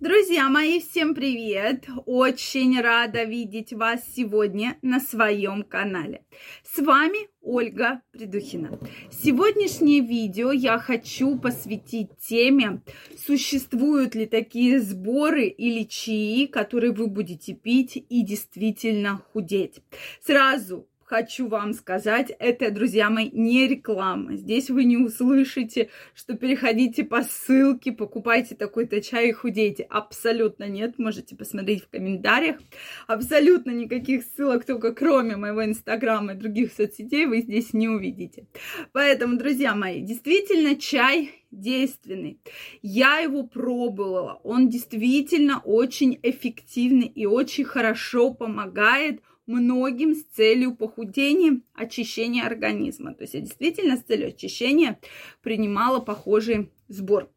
Друзья мои, всем привет! Очень рада видеть вас сегодня на своем канале. С вами Ольга Придухина. Сегодняшнее видео я хочу посвятить теме, существуют ли такие сборы или чаи, которые вы будете пить и действительно худеть. Сразу хочу вам сказать, это, друзья мои, не реклама. Здесь вы не услышите, что переходите по ссылке, покупайте такой-то чай и худейте. Абсолютно нет, можете посмотреть в комментариях. Абсолютно никаких ссылок, только кроме моего инстаграма и других соцсетей, вы здесь не увидите. Поэтому, друзья мои, действительно чай действенный. Я его пробовала. Он действительно очень эффективный и очень хорошо помогает многим с целью похудения, очищения организма. То есть я действительно с целью очищения принимала похожий сбор.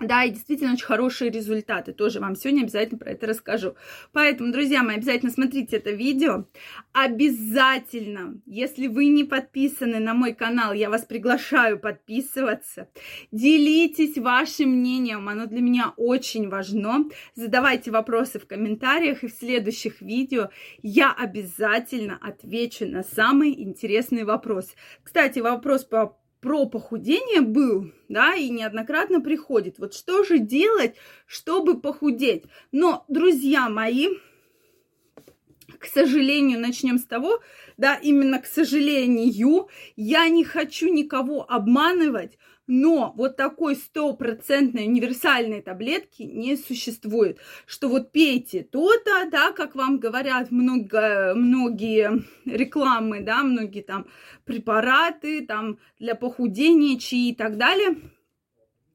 Да, и действительно очень хорошие результаты. Тоже вам сегодня обязательно про это расскажу. Поэтому, друзья мои, обязательно смотрите это видео. Обязательно, если вы не подписаны на мой канал, я вас приглашаю подписываться. Делитесь вашим мнением, оно для меня очень важно. Задавайте вопросы в комментариях, и в следующих видео я обязательно отвечу на самый интересный вопрос. Кстати, вопрос по про похудение был, да, и неоднократно приходит. Вот что же делать, чтобы похудеть? Но, друзья мои, к сожалению, начнем с того, да, именно к сожалению, я не хочу никого обманывать, но вот такой стопроцентной универсальной таблетки не существует, что вот пейте то-то, да, как вам говорят много, многие рекламы, да, многие там препараты, там для похудения, чаи и так далее –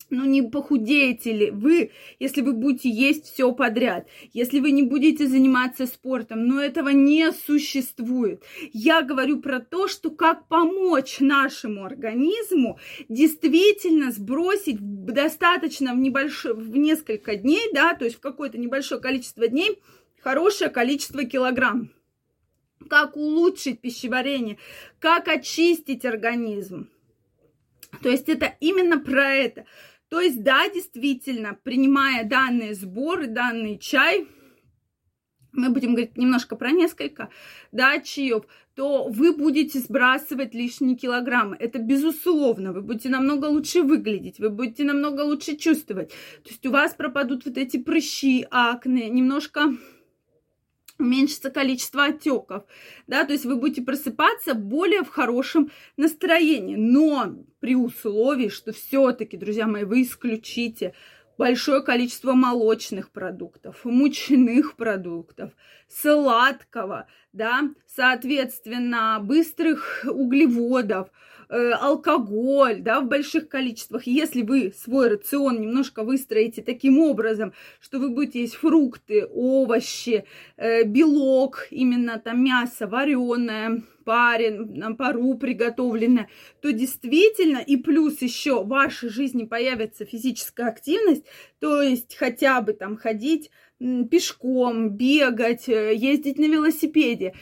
ну не похудеете ли вы, если вы будете есть все подряд, если вы не будете заниматься спортом, но этого не существует. Я говорю про то, что как помочь нашему организму действительно сбросить достаточно в, небольшое, в несколько дней, да, то есть в какое-то небольшое количество дней хорошее количество килограмм. Как улучшить пищеварение, как очистить организм. То есть это именно про это. То есть, да, действительно, принимая данные сборы, данный чай, мы будем говорить немножко про несколько, да, чаев, то вы будете сбрасывать лишние килограммы. Это безусловно. Вы будете намного лучше выглядеть, вы будете намного лучше чувствовать. То есть у вас пропадут вот эти прыщи, акне, немножко уменьшится количество отеков, да, то есть вы будете просыпаться более в хорошем настроении, но при условии, что все-таки, друзья мои, вы исключите большое количество молочных продуктов, мучных продуктов, сладкого, да, соответственно, быстрых углеводов, э, алкоголь, да, в больших количествах. Если вы свой рацион немножко выстроите таким образом, что вы будете есть фрукты, овощи, э, белок, именно там мясо вареное, парен, на пару приготовленное, то действительно, и плюс еще в вашей жизни появится физическая активность, то есть хотя бы там ходить пешком, бегать, э, ездить на велосипеде,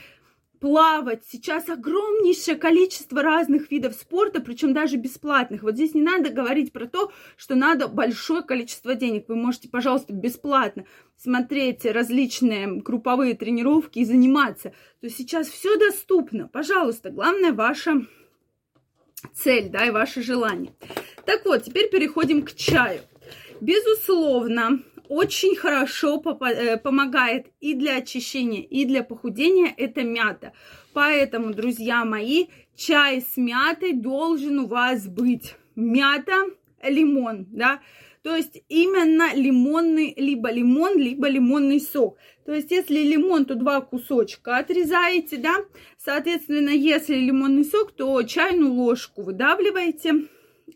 плавать. Сейчас огромнейшее количество разных видов спорта, причем даже бесплатных. Вот здесь не надо говорить про то, что надо большое количество денег. Вы можете, пожалуйста, бесплатно смотреть различные групповые тренировки и заниматься. То есть сейчас все доступно. Пожалуйста, главное ваша цель, да, и ваше желание. Так вот, теперь переходим к чаю. Безусловно, очень хорошо э, помогает и для очищения, и для похудения это мята. Поэтому, друзья мои, чай с мятой должен у вас быть. Мята, лимон, да, то есть именно лимонный, либо лимон, либо лимонный сок. То есть если лимон, то два кусочка отрезаете, да. Соответственно, если лимонный сок, то чайную ложку выдавливаете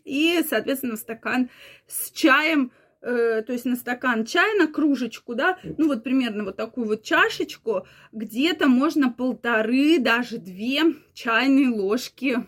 и, соответственно, стакан с чаем Э, то есть на стакан чая, на кружечку, да, ну вот примерно вот такую вот чашечку, где-то можно полторы, даже две чайные ложки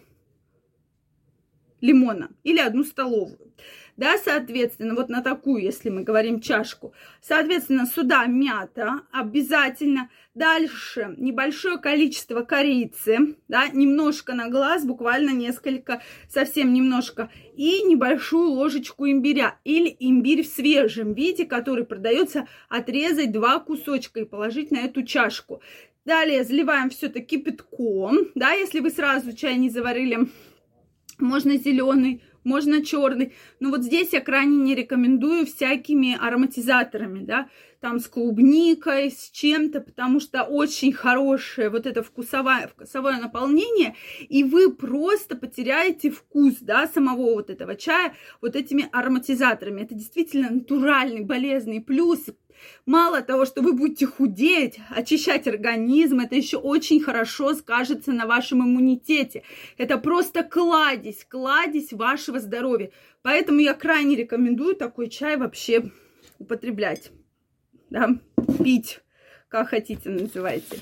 лимона или одну столовую да, соответственно, вот на такую, если мы говорим чашку. Соответственно, сюда мята обязательно. Дальше небольшое количество корицы, да, немножко на глаз, буквально несколько, совсем немножко. И небольшую ложечку имбиря или имбирь в свежем виде, который продается, отрезать два кусочка и положить на эту чашку. Далее заливаем все это кипятком, да, если вы сразу чай не заварили, можно зеленый, можно черный. Но вот здесь я крайне не рекомендую всякими ароматизаторами, да, там с клубникой, с чем-то, потому что очень хорошее вот это вкусовое, вкусовое наполнение, и вы просто потеряете вкус, да, самого вот этого чая вот этими ароматизаторами. Это действительно натуральный болезненный плюс, Мало того, что вы будете худеть, очищать организм, это еще очень хорошо скажется на вашем иммунитете. Это просто кладезь, кладезь вашего здоровья. Поэтому я крайне рекомендую такой чай вообще употреблять, да, пить, как хотите называйте.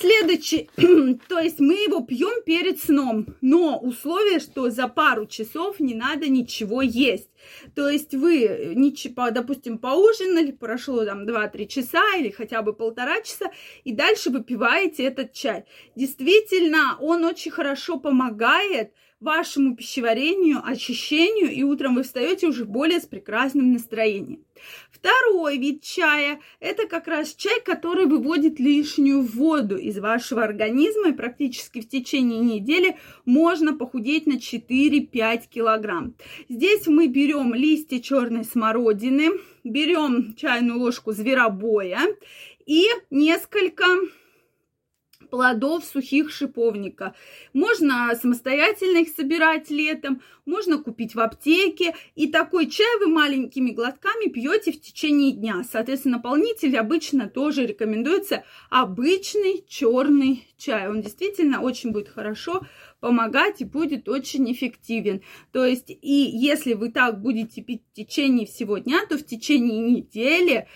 Следующий, то есть мы его пьем перед сном, но условие, что за пару часов не надо ничего есть. То есть вы, допустим, поужинали, прошло там 2-3 часа или хотя бы полтора часа, и дальше выпиваете этот чай. Действительно, он очень хорошо помогает вашему пищеварению, очищению, и утром вы встаете уже более с прекрасным настроением. Второй вид чая – это как раз чай, который выводит лишнюю воду из вашего организма, и практически в течение недели можно похудеть на 4-5 килограмм. Здесь мы берем листья черной смородины, берем чайную ложку зверобоя и несколько плодов сухих шиповника. Можно самостоятельно их собирать летом, можно купить в аптеке. И такой чай вы маленькими глотками пьете в течение дня. Соответственно, наполнитель обычно тоже рекомендуется обычный черный чай. Он действительно очень будет хорошо помогать и будет очень эффективен. То есть, и если вы так будете пить в течение всего дня, то в течение недели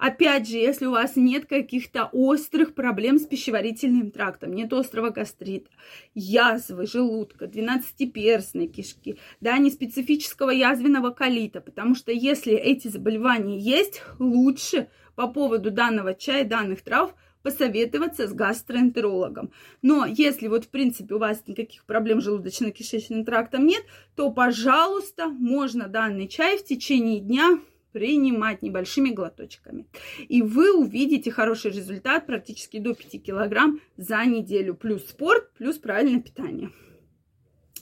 Опять же, если у вас нет каких-то острых проблем с пищеварительным трактом, нет острого гастрита, язвы, желудка, двенадцатиперстной кишки, да, не специфического язвенного колита, потому что если эти заболевания есть, лучше по поводу данного чая, данных трав посоветоваться с гастроэнтерологом. Но если вот, в принципе, у вас никаких проблем с желудочно-кишечным трактом нет, то, пожалуйста, можно данный чай в течение дня принимать небольшими глоточками. И вы увидите хороший результат практически до 5 килограмм за неделю. Плюс спорт, плюс правильное питание.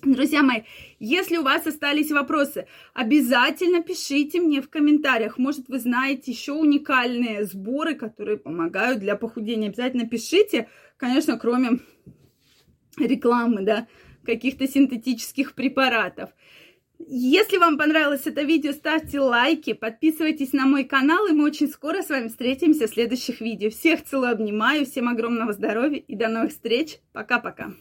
Друзья мои, если у вас остались вопросы, обязательно пишите мне в комментариях. Может, вы знаете еще уникальные сборы, которые помогают для похудения. Обязательно пишите, конечно, кроме рекламы, да, каких-то синтетических препаратов. Если вам понравилось это видео, ставьте лайки, подписывайтесь на мой канал, и мы очень скоро с вами встретимся в следующих видео. Всех целую, обнимаю, всем огромного здоровья и до новых встреч. Пока-пока.